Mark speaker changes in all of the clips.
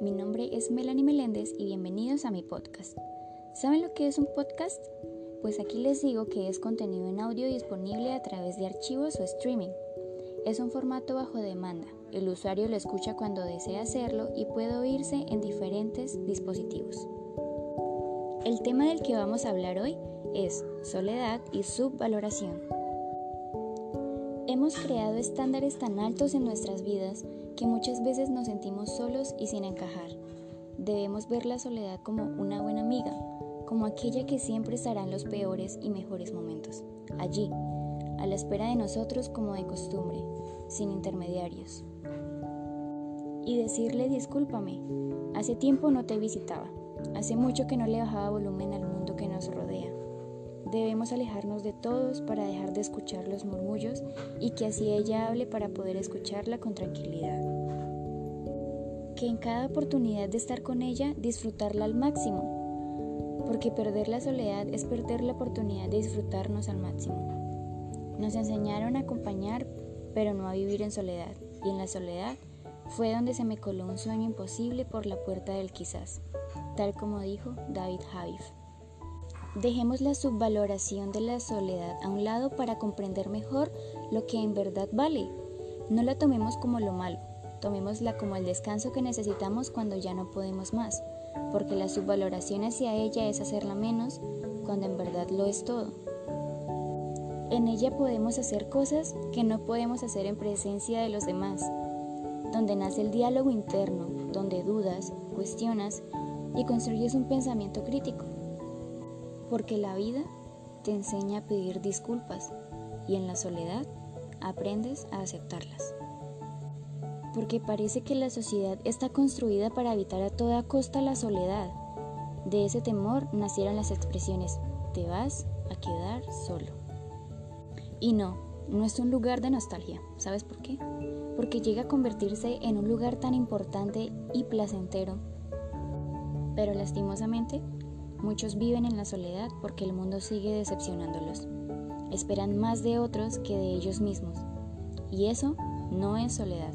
Speaker 1: mi nombre es Melanie Meléndez y bienvenidos a mi podcast. ¿Saben lo que es un podcast? Pues aquí les digo que es contenido en audio disponible a través de archivos o streaming. Es un formato bajo demanda. El usuario lo escucha cuando desea hacerlo y puede oírse en diferentes dispositivos. El tema del que vamos a hablar hoy es soledad y subvaloración. Hemos creado estándares tan altos en nuestras vidas que muchas veces nos sentimos solos y sin encajar. Debemos ver la soledad como una buena amiga, como aquella que siempre estará en los peores y mejores momentos, allí, a la espera de nosotros como de costumbre, sin intermediarios. Y decirle discúlpame, hace tiempo no te visitaba, hace mucho que no le bajaba volumen al mundo que nos rodea. Debemos alejarnos de todos para dejar de escuchar los murmullos y que así ella hable para poder escucharla con tranquilidad. Que en cada oportunidad de estar con ella disfrutarla al máximo, porque perder la soledad es perder la oportunidad de disfrutarnos al máximo. Nos enseñaron a acompañar, pero no a vivir en soledad, y en la soledad fue donde se me coló un sueño imposible por la puerta del quizás, tal como dijo David Javif. Dejemos la subvaloración de la soledad a un lado para comprender mejor lo que en verdad vale. No la tomemos como lo malo, tomémosla como el descanso que necesitamos cuando ya no podemos más, porque la subvaloración hacia ella es hacerla menos cuando en verdad lo es todo. En ella podemos hacer cosas que no podemos hacer en presencia de los demás, donde nace el diálogo interno, donde dudas, cuestionas y construyes un pensamiento crítico porque la vida te enseña a pedir disculpas y en la soledad aprendes a aceptarlas. Porque parece que la sociedad está construida para evitar a toda costa la soledad. De ese temor nacieron las expresiones, te vas a quedar solo. Y no, no es un lugar de nostalgia. ¿Sabes por qué? Porque llega a convertirse en un lugar tan importante y placentero. Pero lastimosamente Muchos viven en la soledad porque el mundo sigue decepcionándolos. Esperan más de otros que de ellos mismos. Y eso no es soledad,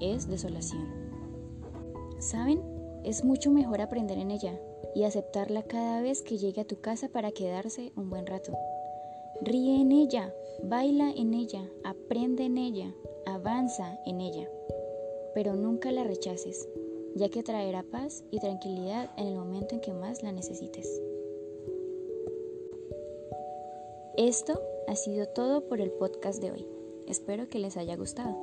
Speaker 1: es desolación. ¿Saben? Es mucho mejor aprender en ella y aceptarla cada vez que llegue a tu casa para quedarse un buen rato. Ríe en ella, baila en ella, aprende en ella, avanza en ella, pero nunca la rechaces ya que traerá paz y tranquilidad en el momento en que más la necesites. Esto ha sido todo por el podcast de hoy. Espero que les haya gustado.